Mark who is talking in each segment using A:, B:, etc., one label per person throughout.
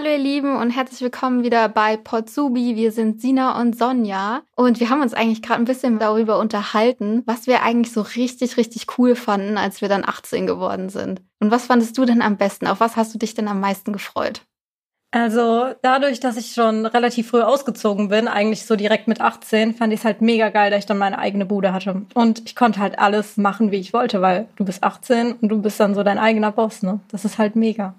A: Hallo ihr Lieben und herzlich willkommen wieder bei Potsubi. Wir sind Sina und Sonja und wir haben uns eigentlich gerade ein bisschen darüber unterhalten, was wir eigentlich so richtig, richtig cool fanden, als wir dann 18 geworden sind. Und was fandest du denn am besten? Auf was hast du dich denn am meisten gefreut?
B: Also dadurch, dass ich schon relativ früh ausgezogen bin, eigentlich so direkt mit 18, fand ich es halt mega geil, dass ich dann meine eigene Bude hatte. Und ich konnte halt alles machen, wie ich wollte, weil du bist 18 und du bist dann so dein eigener Boss, ne? Das ist halt mega.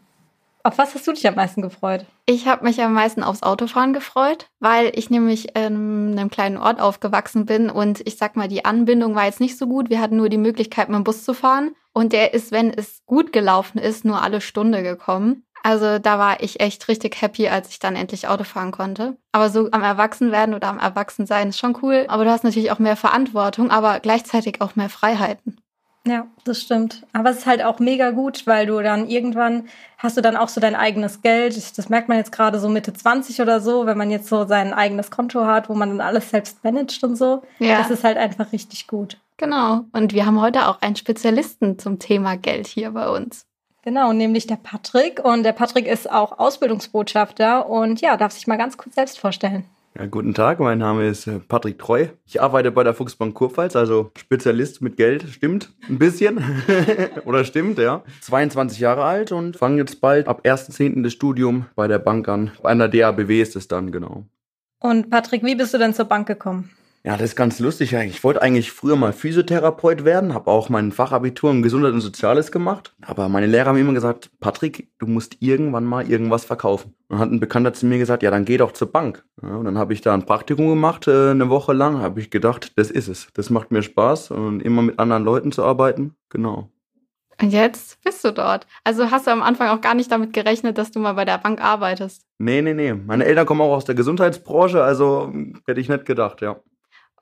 B: Auf was hast du dich am meisten gefreut?
A: Ich habe mich am meisten aufs Autofahren gefreut, weil ich nämlich in einem kleinen Ort aufgewachsen bin und ich sag mal, die Anbindung war jetzt nicht so gut. Wir hatten nur die Möglichkeit, mit dem Bus zu fahren und der ist, wenn es gut gelaufen ist, nur alle Stunde gekommen. Also da war ich echt richtig happy, als ich dann endlich Auto fahren konnte. Aber so am Erwachsenwerden oder am Erwachsensein ist schon cool. Aber du hast natürlich auch mehr Verantwortung, aber gleichzeitig auch mehr Freiheiten.
B: Ja, das stimmt. Aber es ist halt auch mega gut, weil du dann irgendwann hast du dann auch so dein eigenes Geld. Das merkt man jetzt gerade so Mitte 20 oder so, wenn man jetzt so sein eigenes Konto hat, wo man dann alles selbst managt und so. Ja. Das ist halt einfach richtig gut.
A: Genau. Und wir haben heute auch einen Spezialisten zum Thema Geld hier bei uns.
B: Genau, nämlich der Patrick. Und der Patrick ist auch Ausbildungsbotschafter und ja, darf sich mal ganz kurz selbst vorstellen.
C: Ja, guten Tag, mein Name ist äh, Patrick Treu. Ich arbeite bei der Fuchsbank Kurpfalz, also Spezialist mit Geld. Stimmt ein bisschen. Oder stimmt, ja. 22 Jahre alt und fange jetzt bald ab 1.10. das Studium bei der Bank an. Bei einer DABW ist es dann, genau.
B: Und Patrick, wie bist du denn zur Bank gekommen?
C: Ja, das ist ganz lustig. Ich wollte eigentlich früher mal Physiotherapeut werden, habe auch mein Fachabitur in Gesundheit und Soziales gemacht. Aber meine Lehrer haben immer gesagt, Patrick, du musst irgendwann mal irgendwas verkaufen. Und hat ein Bekannter zu mir gesagt, ja, dann geh doch zur Bank. Ja, und dann habe ich da ein Praktikum gemacht, äh, eine Woche lang. Habe ich gedacht, das ist es. Das macht mir Spaß und immer mit anderen Leuten zu arbeiten. Genau.
A: Und jetzt bist du dort. Also hast du am Anfang auch gar nicht damit gerechnet, dass du mal bei der Bank arbeitest?
C: Nee, nee, nee. Meine Eltern kommen auch aus der Gesundheitsbranche, also hätte ich nicht gedacht, ja.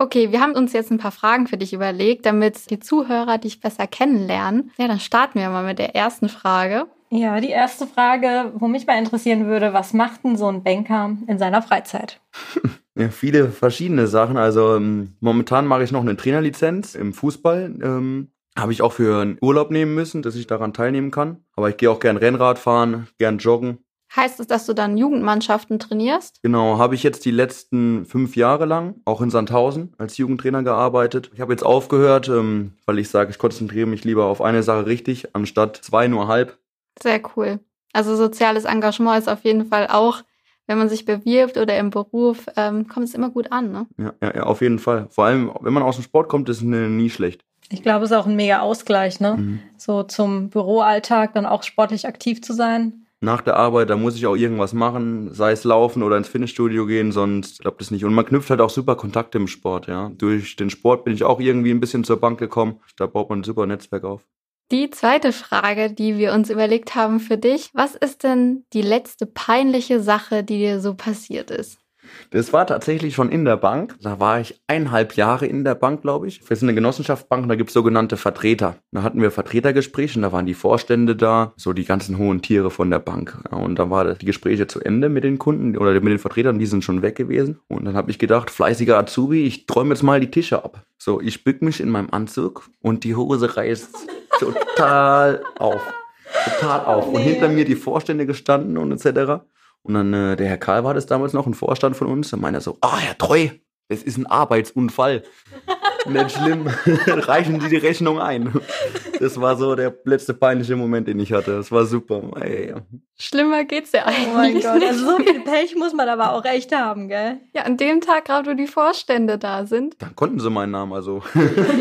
A: Okay, wir haben uns jetzt ein paar Fragen für dich überlegt, damit die Zuhörer dich besser kennenlernen. Ja, dann starten wir mal mit der ersten Frage.
B: Ja, die erste Frage, wo mich mal interessieren würde, was macht denn so ein Banker in seiner Freizeit?
C: Ja, viele verschiedene Sachen. Also ähm, momentan mache ich noch eine Trainerlizenz im Fußball. Ähm, habe ich auch für einen Urlaub nehmen müssen, dass ich daran teilnehmen kann. Aber ich gehe auch gern Rennrad fahren, gern joggen.
A: Heißt es, dass du dann Jugendmannschaften trainierst?
C: Genau, habe ich jetzt die letzten fünf Jahre lang auch in Sandhausen als Jugendtrainer gearbeitet. Ich habe jetzt aufgehört, ähm, weil ich sage, ich konzentriere mich lieber auf eine Sache richtig, anstatt zwei nur halb.
A: Sehr cool. Also soziales Engagement ist auf jeden Fall auch, wenn man sich bewirbt oder im Beruf, ähm, kommt es immer gut an, ne?
C: Ja, ja, ja, auf jeden Fall. Vor allem, wenn man aus dem Sport kommt, ist es nie schlecht.
B: Ich glaube, es ist auch ein mega Ausgleich, ne? Mhm. So zum Büroalltag dann auch sportlich aktiv zu sein
C: nach der Arbeit, da muss ich auch irgendwas machen, sei es laufen oder ins Fitnessstudio gehen, sonst klappt es nicht. Und man knüpft halt auch super Kontakte im Sport, ja. Durch den Sport bin ich auch irgendwie ein bisschen zur Bank gekommen. Da baut man ein super Netzwerk auf.
A: Die zweite Frage, die wir uns überlegt haben für dich, was ist denn die letzte peinliche Sache, die dir so passiert ist?
C: Das war tatsächlich schon in der Bank. Da war ich eineinhalb Jahre in der Bank, glaube ich. Wir sind eine Genossenschaftsbank und da gibt es sogenannte Vertreter. Da hatten wir Vertretergespräche und da waren die Vorstände da, so die ganzen hohen Tiere von der Bank. Und dann war die Gespräche zu Ende mit den Kunden oder mit den Vertretern, die sind schon weg gewesen. Und dann habe ich gedacht, fleißiger Azubi, ich träume jetzt mal die Tische ab. So, ich bück mich in meinem Anzug und die Hose reißt total auf. Total auf. Und hinter mir die Vorstände gestanden und etc. Und dann, äh, der Herr Karl war das damals noch, ein Vorstand von uns, dann meinte er so, ah, Herr Treu, das ist ein Arbeitsunfall. Nicht schlimm. Reichen Sie die Rechnung ein. Das war so der letzte peinliche Moment, den ich hatte. Das war super. Ey.
A: Schlimmer geht's ja eigentlich.
B: Oh mein Gott, also so viel Pech muss man aber auch echt haben, gell?
A: Ja, an dem Tag, gerade wo die Vorstände da sind.
C: Dann konnten sie meinen Namen also.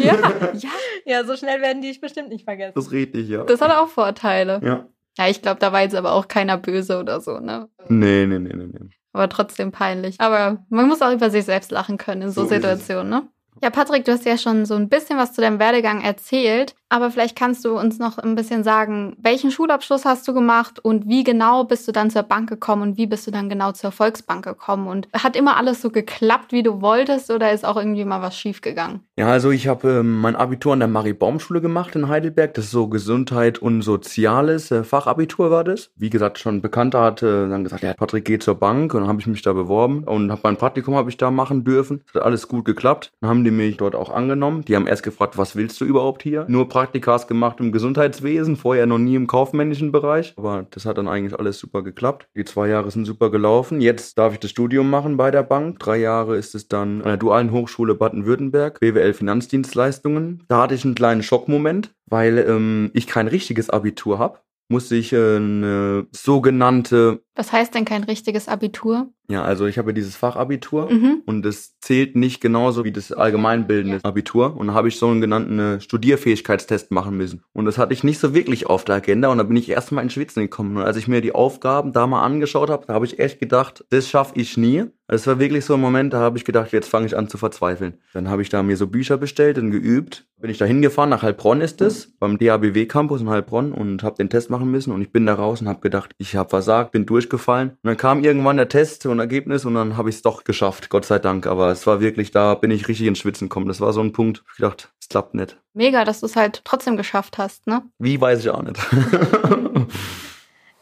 B: Ja, ja. Ja, so schnell werden die ich bestimmt nicht vergessen.
C: Das ist richtig, ja.
A: Das hat auch Vorteile.
C: Ja.
A: Ja, ich glaube, da war jetzt aber auch keiner böse oder so, ne?
C: Nee, nee, nee, nee, nee.
A: Aber trotzdem peinlich. Aber man muss auch über sich selbst lachen können in so, so Situationen, ne? Ja, Patrick, du hast ja schon so ein bisschen was zu deinem Werdegang erzählt, aber vielleicht kannst du uns noch ein bisschen sagen, welchen Schulabschluss hast du gemacht und wie genau bist du dann zur Bank gekommen und wie bist du dann genau zur Volksbank gekommen und hat immer alles so geklappt, wie du wolltest oder ist auch irgendwie mal was schiefgegangen?
C: Ja, also ich habe äh, mein Abitur an der Marie-Baum-Schule gemacht in Heidelberg, das ist so Gesundheit und Soziales, äh, Fachabitur war das. Wie gesagt, schon ein Bekannter hat äh, dann gesagt, ja, Patrick geht zur Bank und dann habe ich mich da beworben und habe mein Praktikum habe ich da machen dürfen. Das hat alles gut geklappt. Dann haben die mich dort auch angenommen. Die haben erst gefragt, was willst du überhaupt hier? Nur Praktikas gemacht im Gesundheitswesen, vorher noch nie im kaufmännischen Bereich. Aber das hat dann eigentlich alles super geklappt. Die zwei Jahre sind super gelaufen. Jetzt darf ich das Studium machen bei der Bank. Drei Jahre ist es dann an der Dualen Hochschule Baden-Württemberg, BWL Finanzdienstleistungen. Da hatte ich einen kleinen Schockmoment, weil ähm, ich kein richtiges Abitur habe musste ich eine sogenannte.
A: Was heißt denn kein richtiges Abitur?
C: Ja, also ich habe dieses Fachabitur mhm. und es zählt nicht genauso wie das allgemeinbildende Abitur. Und da habe ich so einen genannten äh, Studierfähigkeitstest machen müssen. Und das hatte ich nicht so wirklich auf der Agenda und da bin ich erstmal in Schwitzen gekommen. Und als ich mir die Aufgaben da mal angeschaut habe, da habe ich echt gedacht, das schaffe ich nie. Es war wirklich so ein Moment, da habe ich gedacht, jetzt fange ich an zu verzweifeln. Dann habe ich da mir so Bücher bestellt und geübt. Bin ich da hingefahren, nach Heilbronn ist es, beim DABW Campus in Heilbronn und habe den Test machen müssen und ich bin da raus und habe gedacht, ich habe versagt, bin durchgefallen. Und dann kam irgendwann der Test und Ergebnis und dann habe ich es doch geschafft, Gott sei Dank. Aber es war wirklich, da bin ich richtig ins Schwitzen gekommen. Das war so ein Punkt, ich dachte, es klappt nicht.
A: Mega, dass du es halt trotzdem geschafft hast, ne?
C: Wie, weiß ich auch nicht.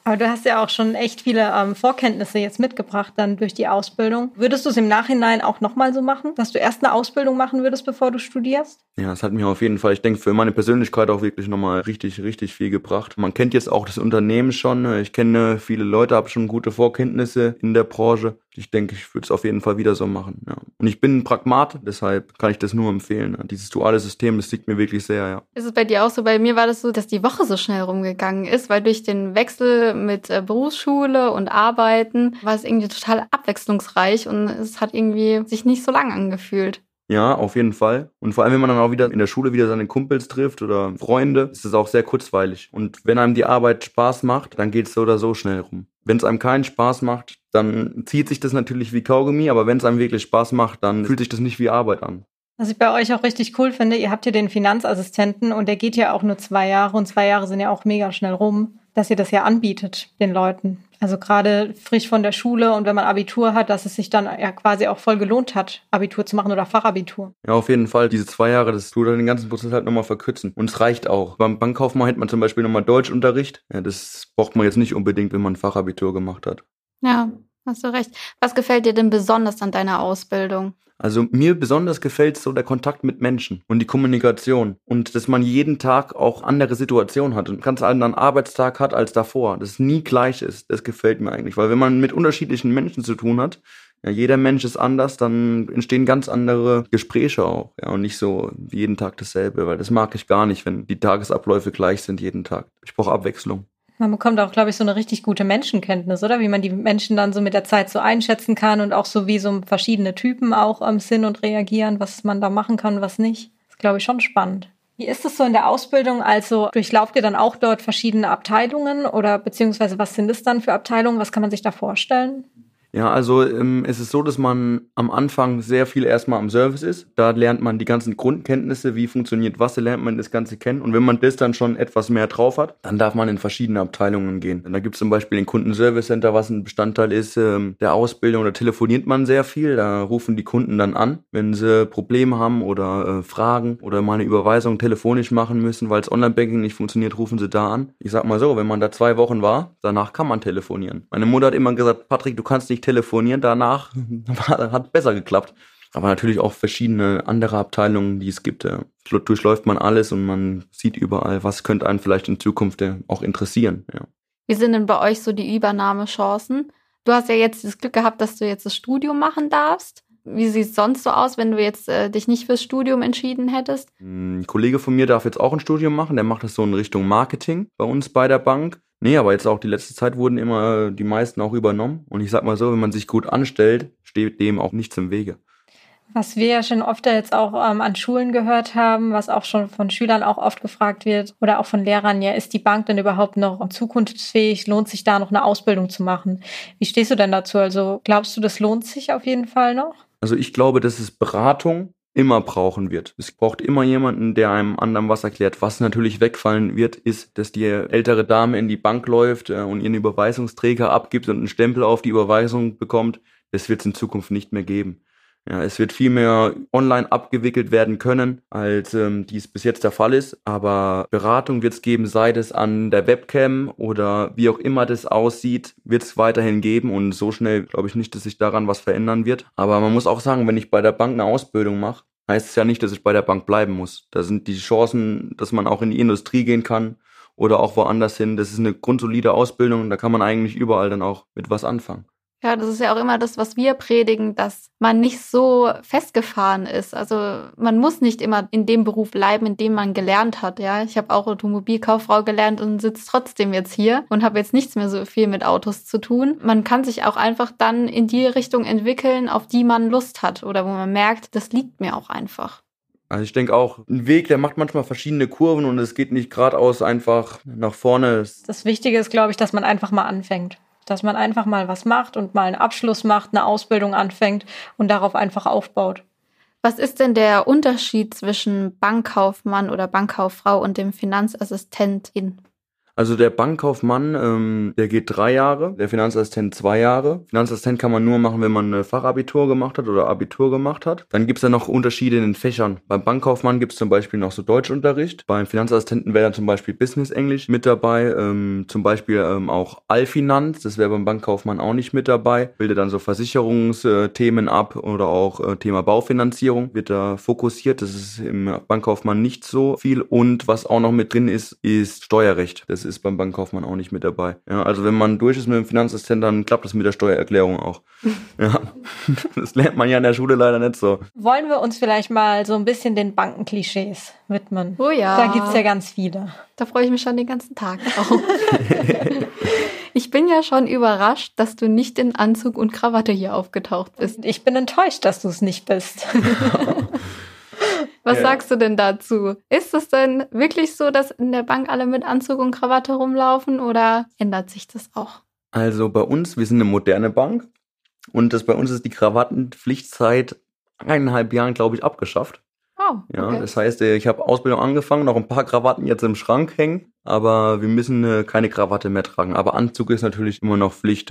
B: Aber du hast ja auch schon echt viele ähm, Vorkenntnisse jetzt mitgebracht dann durch die Ausbildung. Würdest du es im Nachhinein auch nochmal so machen, dass du erst eine Ausbildung machen würdest, bevor du studierst?
C: Ja, es hat mir auf jeden Fall, ich denke, für meine Persönlichkeit auch wirklich nochmal richtig, richtig viel gebracht. Man kennt jetzt auch das Unternehmen schon. Ich kenne viele Leute, habe schon gute Vorkenntnisse in der Branche. Ich denke, ich würde es auf jeden Fall wieder so machen. Ja. Und ich bin ein Pragmat, deshalb kann ich das nur empfehlen. Dieses duale System, das liegt mir wirklich sehr, ja.
A: Ist es bei dir auch so? Bei mir war das so, dass die Woche so schnell rumgegangen ist, weil durch den Wechsel mit äh, Berufsschule und Arbeiten war es irgendwie total abwechslungsreich und es hat irgendwie sich nicht so lang angefühlt.
C: Ja, auf jeden Fall. Und vor allem, wenn man dann auch wieder in der Schule wieder seine Kumpels trifft oder Freunde, ist es auch sehr kurzweilig. Und wenn einem die Arbeit Spaß macht, dann geht es so oder so schnell rum. Wenn es einem keinen Spaß macht, dann zieht sich das natürlich wie Kaugummi, aber wenn es einem wirklich Spaß macht, dann fühlt sich das nicht wie Arbeit an.
B: Was ich bei euch auch richtig cool finde, ihr habt hier den Finanzassistenten und der geht ja auch nur zwei Jahre und zwei Jahre sind ja auch mega schnell rum, dass ihr das ja anbietet den Leuten. Also gerade frisch von der Schule und wenn man Abitur hat, dass es sich dann ja quasi auch voll gelohnt hat, Abitur zu machen oder Fachabitur.
C: Ja, auf jeden Fall. Diese zwei Jahre, das tut den ganzen Prozess halt nochmal verkürzen. Und es reicht auch. Beim Bankkaufmann hätte man zum Beispiel nochmal Deutschunterricht. Ja, das braucht man jetzt nicht unbedingt, wenn man ein Fachabitur gemacht hat.
A: Ja, hast du recht. Was gefällt dir denn besonders an deiner Ausbildung?
C: Also mir besonders gefällt so der Kontakt mit Menschen und die Kommunikation und dass man jeden Tag auch andere Situationen hat und ganz anderen Arbeitstag hat als davor, dass es nie gleich ist. Das gefällt mir eigentlich, weil wenn man mit unterschiedlichen Menschen zu tun hat, ja, jeder Mensch ist anders, dann entstehen ganz andere Gespräche auch, ja, und nicht so jeden Tag dasselbe, weil das mag ich gar nicht, wenn die Tagesabläufe gleich sind jeden Tag. Ich brauche Abwechslung.
B: Man bekommt auch, glaube ich, so eine richtig gute Menschenkenntnis, oder? Wie man die Menschen dann so mit der Zeit so einschätzen kann und auch so wie so verschiedene Typen auch am Sinn und reagieren, was man da machen kann, was nicht. Das ist, glaube ich, schon spannend. Wie ist es so in der Ausbildung? Also durchlauft ihr dann auch dort verschiedene Abteilungen oder beziehungsweise was sind es dann für Abteilungen? Was kann man sich da vorstellen?
C: Ja, also ähm, es ist so, dass man am Anfang sehr viel erstmal am Service ist. Da lernt man die ganzen Grundkenntnisse, wie funktioniert was, lernt man das Ganze kennen. Und wenn man das dann schon etwas mehr drauf hat, dann darf man in verschiedene Abteilungen gehen. Da gibt es zum Beispiel den Kundenservice Center, was ein Bestandteil ist ähm, der Ausbildung. Da telefoniert man sehr viel. Da rufen die Kunden dann an, wenn sie Probleme haben oder äh, Fragen oder mal eine Überweisung telefonisch machen müssen, weil es Online-Banking nicht funktioniert, rufen sie da an. Ich sag mal so, wenn man da zwei Wochen war, danach kann man telefonieren. Meine Mutter hat immer gesagt, Patrick, du kannst nicht telefonieren danach. hat besser geklappt. Aber natürlich auch verschiedene andere Abteilungen, die es gibt. Durchläuft man alles und man sieht überall, was könnte einen vielleicht in Zukunft auch interessieren. Ja.
A: Wie sind denn bei euch so die Übernahmechancen? Du hast ja jetzt das Glück gehabt, dass du jetzt das Studium machen darfst. Wie sieht es sonst so aus, wenn du jetzt äh, dich nicht fürs Studium entschieden hättest?
C: Ein Kollege von mir darf jetzt auch ein Studium machen. Der macht das so in Richtung Marketing bei uns bei der Bank. Nee, aber jetzt auch die letzte Zeit wurden immer die meisten auch übernommen. Und ich sag mal so, wenn man sich gut anstellt, steht dem auch nichts im Wege.
B: Was wir ja schon oft jetzt auch ähm, an Schulen gehört haben, was auch schon von Schülern auch oft gefragt wird oder auch von Lehrern, ja, ist die Bank denn überhaupt noch zukunftsfähig? Lohnt sich da noch eine Ausbildung zu machen? Wie stehst du denn dazu? Also glaubst du, das lohnt sich auf jeden Fall noch?
C: Also ich glaube, das ist Beratung immer brauchen wird. Es braucht immer jemanden, der einem anderen was erklärt. Was natürlich wegfallen wird, ist, dass die ältere Dame in die Bank läuft äh, und ihren Überweisungsträger abgibt und einen Stempel auf die Überweisung bekommt. Das wird es in Zukunft nicht mehr geben. Ja, es wird viel mehr online abgewickelt werden können, als ähm, dies bis jetzt der Fall ist. Aber Beratung wird es geben, sei es an der Webcam oder wie auch immer das aussieht, wird es weiterhin geben. Und so schnell glaube ich nicht, dass sich daran was verändern wird. Aber man muss auch sagen, wenn ich bei der Bank eine Ausbildung mache, heißt es ja nicht, dass ich bei der Bank bleiben muss. Da sind die Chancen, dass man auch in die Industrie gehen kann oder auch woanders hin. Das ist eine grundsolide Ausbildung, da kann man eigentlich überall dann auch mit was anfangen.
A: Ja, das ist ja auch immer das, was wir predigen, dass man nicht so festgefahren ist. Also man muss nicht immer in dem Beruf bleiben, in dem man gelernt hat. Ja, ich habe auch Automobilkauffrau gelernt und sitze trotzdem jetzt hier und habe jetzt nichts mehr so viel mit Autos zu tun. Man kann sich auch einfach dann in die Richtung entwickeln, auf die man Lust hat oder wo man merkt, das liegt mir auch einfach.
C: Also ich denke auch, ein Weg, der macht manchmal verschiedene Kurven und es geht nicht geradeaus einfach nach vorne.
B: Das Wichtige ist, glaube ich, dass man einfach mal anfängt dass man einfach mal was macht und mal einen Abschluss macht, eine Ausbildung anfängt und darauf einfach aufbaut.
A: Was ist denn der Unterschied zwischen Bankkaufmann oder Bankkauffrau und dem Finanzassistentin?
C: Also der Bankkaufmann, ähm, der geht drei Jahre, der Finanzassistent zwei Jahre. Finanzassistent kann man nur machen, wenn man Fachabitur gemacht hat oder Abitur gemacht hat. Dann gibt's ja noch Unterschiede in den Fächern. Beim Bankkaufmann gibt's zum Beispiel noch so Deutschunterricht. Beim Finanzassistenten wäre dann zum Beispiel Business Englisch mit dabei. Ähm, zum Beispiel ähm, auch Allfinanz, das wäre beim Bankkaufmann auch nicht mit dabei. Bildet dann so Versicherungsthemen ab oder auch äh, Thema Baufinanzierung wird da fokussiert. Das ist im Bankkaufmann nicht so viel. Und was auch noch mit drin ist, ist Steuerrecht. Das ist beim Bankkaufmann auch nicht mit dabei. Ja, also wenn man durch ist mit dem Finanzassistent, dann klappt das mit der Steuererklärung auch. ja, das lernt man ja in der Schule leider nicht so.
B: Wollen wir uns vielleicht mal so ein bisschen den Bankenklischees widmen?
A: Oh ja.
B: Da gibt's ja ganz viele.
A: Da freue ich mich schon den ganzen Tag drauf. ich bin ja schon überrascht, dass du nicht in Anzug und Krawatte hier aufgetaucht bist.
B: Ich bin enttäuscht, dass du es nicht bist.
A: Was ja. sagst du denn dazu? Ist es denn wirklich so, dass in der Bank alle mit Anzug und Krawatte rumlaufen oder ändert sich das auch?
C: Also bei uns, wir sind eine moderne Bank und das bei uns ist die Krawattenpflicht seit eineinhalb Jahren, glaube ich, abgeschafft.
A: Oh,
C: okay. Ja, das heißt, äh, ich habe Ausbildung angefangen, noch ein paar Krawatten jetzt im Schrank hängen, aber wir müssen äh, keine Krawatte mehr tragen. Aber Anzug ist natürlich immer noch Pflicht.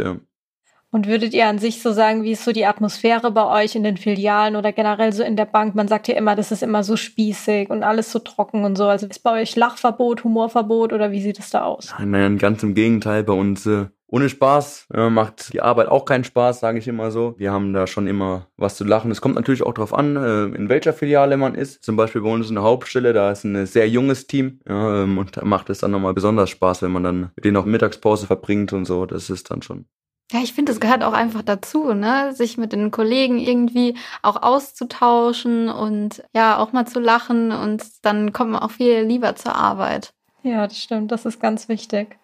B: Und würdet ihr an sich so sagen, wie ist so die Atmosphäre bei euch in den Filialen oder generell so in der Bank? Man sagt ja immer, das ist immer so spießig und alles so trocken und so. Also ist bei euch Lachverbot, Humorverbot oder wie sieht es da aus?
C: Nein, nein, ganz im Gegenteil. Bei uns äh, ohne Spaß äh, macht die Arbeit auch keinen Spaß, sage ich immer so. Wir haben da schon immer was zu lachen. Es kommt natürlich auch darauf an, äh, in welcher Filiale man ist. Zum Beispiel bei uns in der Hauptstelle, da ist ein sehr junges Team ja, ähm, und da macht es dann nochmal besonders Spaß, wenn man dann mit denen auch Mittagspause verbringt und so. Das ist dann schon
A: ja, ich finde, es gehört auch einfach dazu, ne? sich mit den Kollegen irgendwie auch auszutauschen und ja, auch mal zu lachen und dann kommt man auch viel lieber zur Arbeit.
B: Ja, das stimmt, das ist ganz wichtig.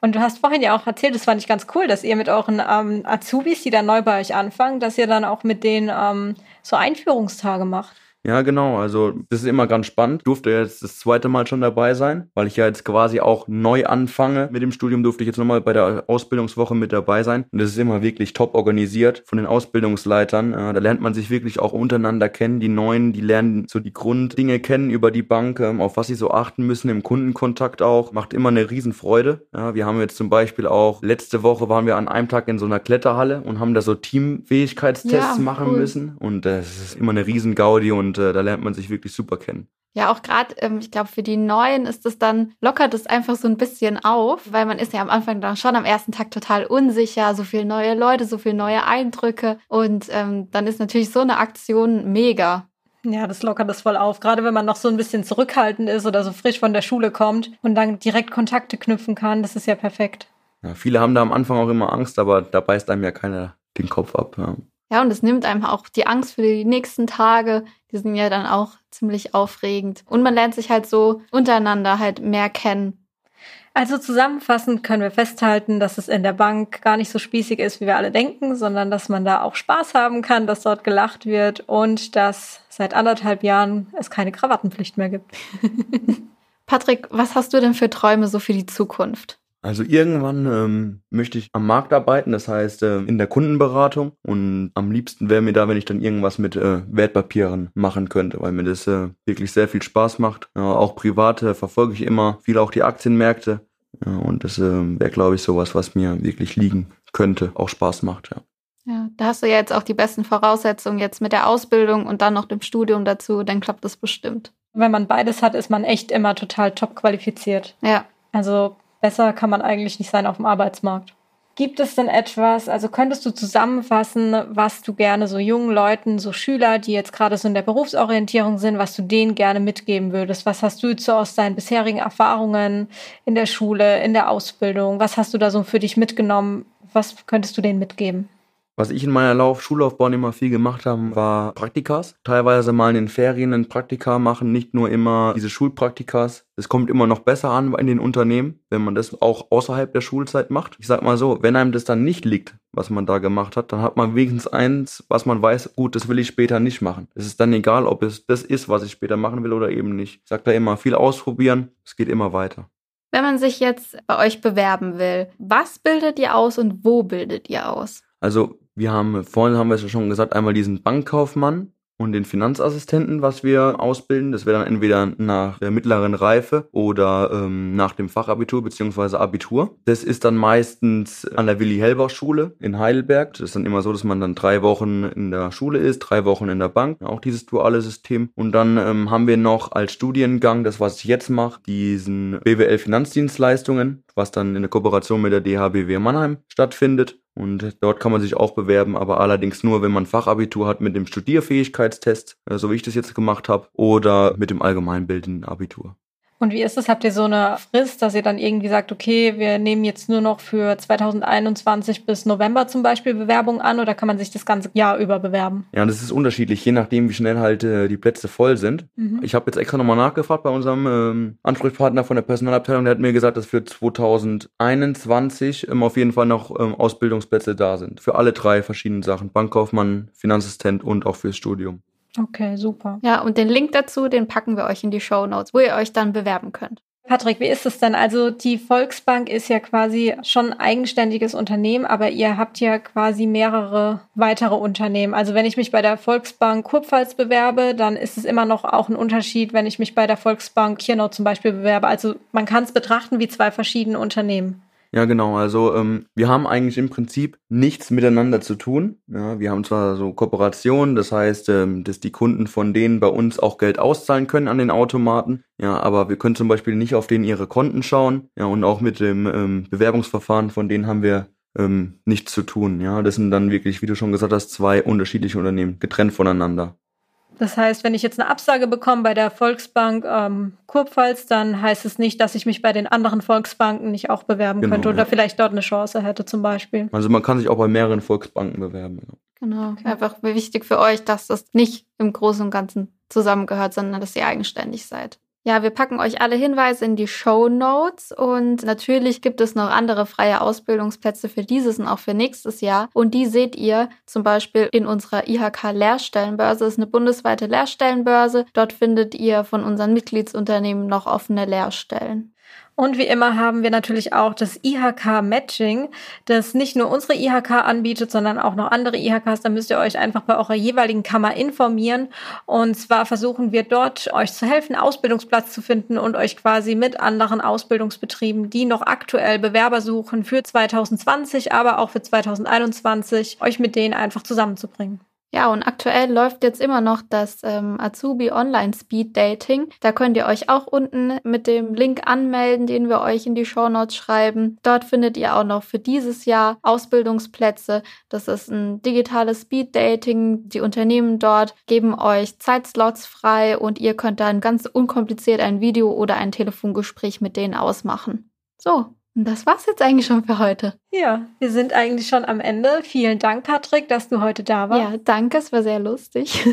B: Und du hast vorhin ja auch erzählt, das fand ich ganz cool, dass ihr mit euren ähm, Azubis, die dann neu bei euch anfangen, dass ihr dann auch mit denen ähm, so Einführungstage macht.
C: Ja, genau. Also das ist immer ganz spannend. Durfte jetzt das zweite Mal schon dabei sein, weil ich ja jetzt quasi auch neu anfange mit dem Studium, durfte ich jetzt nochmal bei der Ausbildungswoche mit dabei sein. Und das ist immer wirklich top organisiert von den Ausbildungsleitern. da lernt man sich wirklich auch untereinander kennen. Die Neuen, die lernen so die Grunddinge kennen über die Bank, ähm, auf was sie so achten müssen im Kundenkontakt auch. Macht immer eine Riesenfreude. Ja, wir haben jetzt zum Beispiel auch, letzte Woche waren wir an einem Tag in so einer Kletterhalle und haben da so Teamfähigkeitstests ja, machen cool. müssen. Und das ist immer eine Riesengaudi und äh, da lernt man sich wirklich super kennen.
A: Ja, auch gerade, ähm, ich glaube, für die Neuen ist es dann, lockert es einfach so ein bisschen auf, weil man ist ja am Anfang dann schon am ersten Tag total unsicher, so viele neue Leute, so viele neue Eindrücke und ähm, dann ist natürlich so eine Aktion mega.
B: Ja, das lockert das voll auf. Gerade wenn man noch so ein bisschen zurückhaltend ist oder so frisch von der Schule kommt und dann direkt Kontakte knüpfen kann, das ist ja perfekt.
C: Ja, viele haben da am Anfang auch immer Angst, aber da beißt einem ja keiner den Kopf ab. Ja.
A: Ja, und es nimmt einem auch die Angst für die nächsten Tage. Die sind ja dann auch ziemlich aufregend. Und man lernt sich halt so untereinander halt mehr kennen.
B: Also zusammenfassend können wir festhalten, dass es in der Bank gar nicht so spießig ist, wie wir alle denken, sondern dass man da auch Spaß haben kann, dass dort gelacht wird und dass seit anderthalb Jahren es keine Krawattenpflicht mehr gibt.
A: Patrick, was hast du denn für Träume so für die Zukunft?
C: Also irgendwann ähm, möchte ich am Markt arbeiten, das heißt äh, in der Kundenberatung und am liebsten wäre mir da, wenn ich dann irgendwas mit äh, Wertpapieren machen könnte, weil mir das äh, wirklich sehr viel Spaß macht. Äh, auch privat äh, verfolge ich immer viel auch die Aktienmärkte ja, und das äh, wäre, glaube ich, sowas, was mir wirklich liegen könnte, auch Spaß macht, ja.
A: Ja, da hast du ja jetzt auch die besten Voraussetzungen jetzt mit der Ausbildung und dann noch dem Studium dazu, dann klappt das bestimmt.
B: Wenn man beides hat, ist man echt immer total top qualifiziert.
A: Ja.
B: Also besser kann man eigentlich nicht sein auf dem Arbeitsmarkt. Gibt es denn etwas, also könntest du zusammenfassen, was du gerne so jungen Leuten, so Schüler, die jetzt gerade so in der Berufsorientierung sind, was du denen gerne mitgeben würdest? Was hast du so aus deinen bisherigen Erfahrungen in der Schule, in der Ausbildung? Was hast du da so für dich mitgenommen? Was könntest du denen mitgeben?
C: Was ich in meiner Lauf Schullaufbahn immer viel gemacht habe, war Praktikas. Teilweise mal in den Ferien ein Praktika machen, nicht nur immer diese Schulpraktikas. Es kommt immer noch besser an in den Unternehmen, wenn man das auch außerhalb der Schulzeit macht. Ich sag mal so, wenn einem das dann nicht liegt, was man da gemacht hat, dann hat man wenigstens eins, was man weiß, gut, das will ich später nicht machen. Es ist dann egal, ob es das ist, was ich später machen will oder eben nicht. Ich sag da immer, viel ausprobieren, es geht immer weiter.
A: Wenn man sich jetzt bei euch bewerben will, was bildet ihr aus und wo bildet ihr aus?
C: Also wir haben, vorhin haben wir es ja schon gesagt, einmal diesen Bankkaufmann und den Finanzassistenten, was wir ausbilden. Das wäre dann entweder nach der mittleren Reife oder ähm, nach dem Fachabitur beziehungsweise Abitur. Das ist dann meistens an der Willi-Hellbach-Schule in Heidelberg. Das ist dann immer so, dass man dann drei Wochen in der Schule ist, drei Wochen in der Bank. Auch dieses duale System. Und dann ähm, haben wir noch als Studiengang, das was ich jetzt mache, diesen BWL Finanzdienstleistungen, was dann in der Kooperation mit der DHBW Mannheim stattfindet. Und dort kann man sich auch bewerben, aber allerdings nur, wenn man Fachabitur hat mit dem Studierfähigkeitstest, äh, so wie ich das jetzt gemacht habe, oder mit dem allgemeinbildenden Abitur.
B: Und wie ist es? Habt ihr so eine Frist, dass ihr dann irgendwie sagt, okay, wir nehmen jetzt nur noch für 2021 bis November zum Beispiel Bewerbungen an oder kann man sich das ganze Jahr über bewerben?
C: Ja, das ist unterschiedlich, je nachdem, wie schnell halt äh, die Plätze voll sind. Mhm. Ich habe jetzt extra nochmal nachgefragt bei unserem ähm, Ansprechpartner von der Personalabteilung, der hat mir gesagt, dass für 2021 ähm, auf jeden Fall noch ähm, Ausbildungsplätze da sind. Für alle drei verschiedenen Sachen. Bankkaufmann, Finanzassistent und auch fürs Studium.
B: Okay, super.
A: Ja, und den Link dazu, den packen wir euch in die Show Notes, wo ihr euch dann bewerben könnt.
B: Patrick, wie ist es denn? Also die Volksbank ist ja quasi schon ein eigenständiges Unternehmen, aber ihr habt ja quasi mehrere weitere Unternehmen. Also wenn ich mich bei der Volksbank Kurpfalz bewerbe, dann ist es immer noch auch ein Unterschied, wenn ich mich bei der Volksbank Kirnau zum Beispiel bewerbe. Also man kann es betrachten wie zwei verschiedene Unternehmen.
C: Ja, genau. Also ähm, wir haben eigentlich im Prinzip nichts miteinander zu tun. Ja, wir haben zwar so Kooperationen, das heißt, ähm, dass die Kunden von denen bei uns auch Geld auszahlen können an den Automaten. Ja, aber wir können zum Beispiel nicht auf denen ihre Konten schauen. Ja, und auch mit dem ähm, Bewerbungsverfahren von denen haben wir ähm, nichts zu tun. Ja, das sind dann wirklich, wie du schon gesagt hast, zwei unterschiedliche Unternehmen, getrennt voneinander.
B: Das heißt, wenn ich jetzt eine Absage bekomme bei der Volksbank ähm, Kurpfalz, dann heißt es nicht, dass ich mich bei den anderen Volksbanken nicht auch bewerben genau, könnte oder ja. vielleicht dort eine Chance hätte zum Beispiel.
C: Also man kann sich auch bei mehreren Volksbanken bewerben.
A: Genau, okay. einfach wichtig für euch, dass das nicht im Großen und Ganzen zusammengehört, sondern dass ihr eigenständig seid. Ja, wir packen euch alle Hinweise in die Show Notes und natürlich gibt es noch andere freie Ausbildungsplätze für dieses und auch für nächstes Jahr. Und die seht ihr zum Beispiel in unserer IHK Lehrstellenbörse. Das ist eine bundesweite Lehrstellenbörse. Dort findet ihr von unseren Mitgliedsunternehmen noch offene Lehrstellen.
B: Und wie immer haben wir natürlich auch das IHK Matching, das nicht nur unsere IHK anbietet, sondern auch noch andere IHKs. Da müsst ihr euch einfach bei eurer jeweiligen Kammer informieren. Und zwar versuchen wir dort euch zu helfen, Ausbildungsplatz zu finden und euch quasi mit anderen Ausbildungsbetrieben, die noch aktuell Bewerber suchen für 2020, aber auch für 2021, euch mit denen einfach zusammenzubringen.
A: Ja, und aktuell läuft jetzt immer noch das ähm, Azubi Online Speed Dating. Da könnt ihr euch auch unten mit dem Link anmelden, den wir euch in die Show Notes schreiben. Dort findet ihr auch noch für dieses Jahr Ausbildungsplätze. Das ist ein digitales Speed Dating. Die Unternehmen dort geben euch Zeitslots frei und ihr könnt dann ganz unkompliziert ein Video oder ein Telefongespräch mit denen ausmachen. So, und das war's jetzt eigentlich schon für heute.
B: Ja, wir sind eigentlich schon am Ende. Vielen Dank, Patrick, dass du heute da warst.
A: Ja, danke, es war sehr lustig.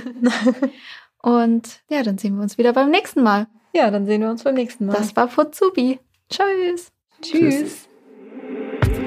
A: Und ja, dann sehen wir uns wieder beim nächsten Mal.
B: Ja, dann sehen wir uns beim nächsten Mal.
A: Das war Futsubi. Tschüss.
B: Tschüss. Tschüss.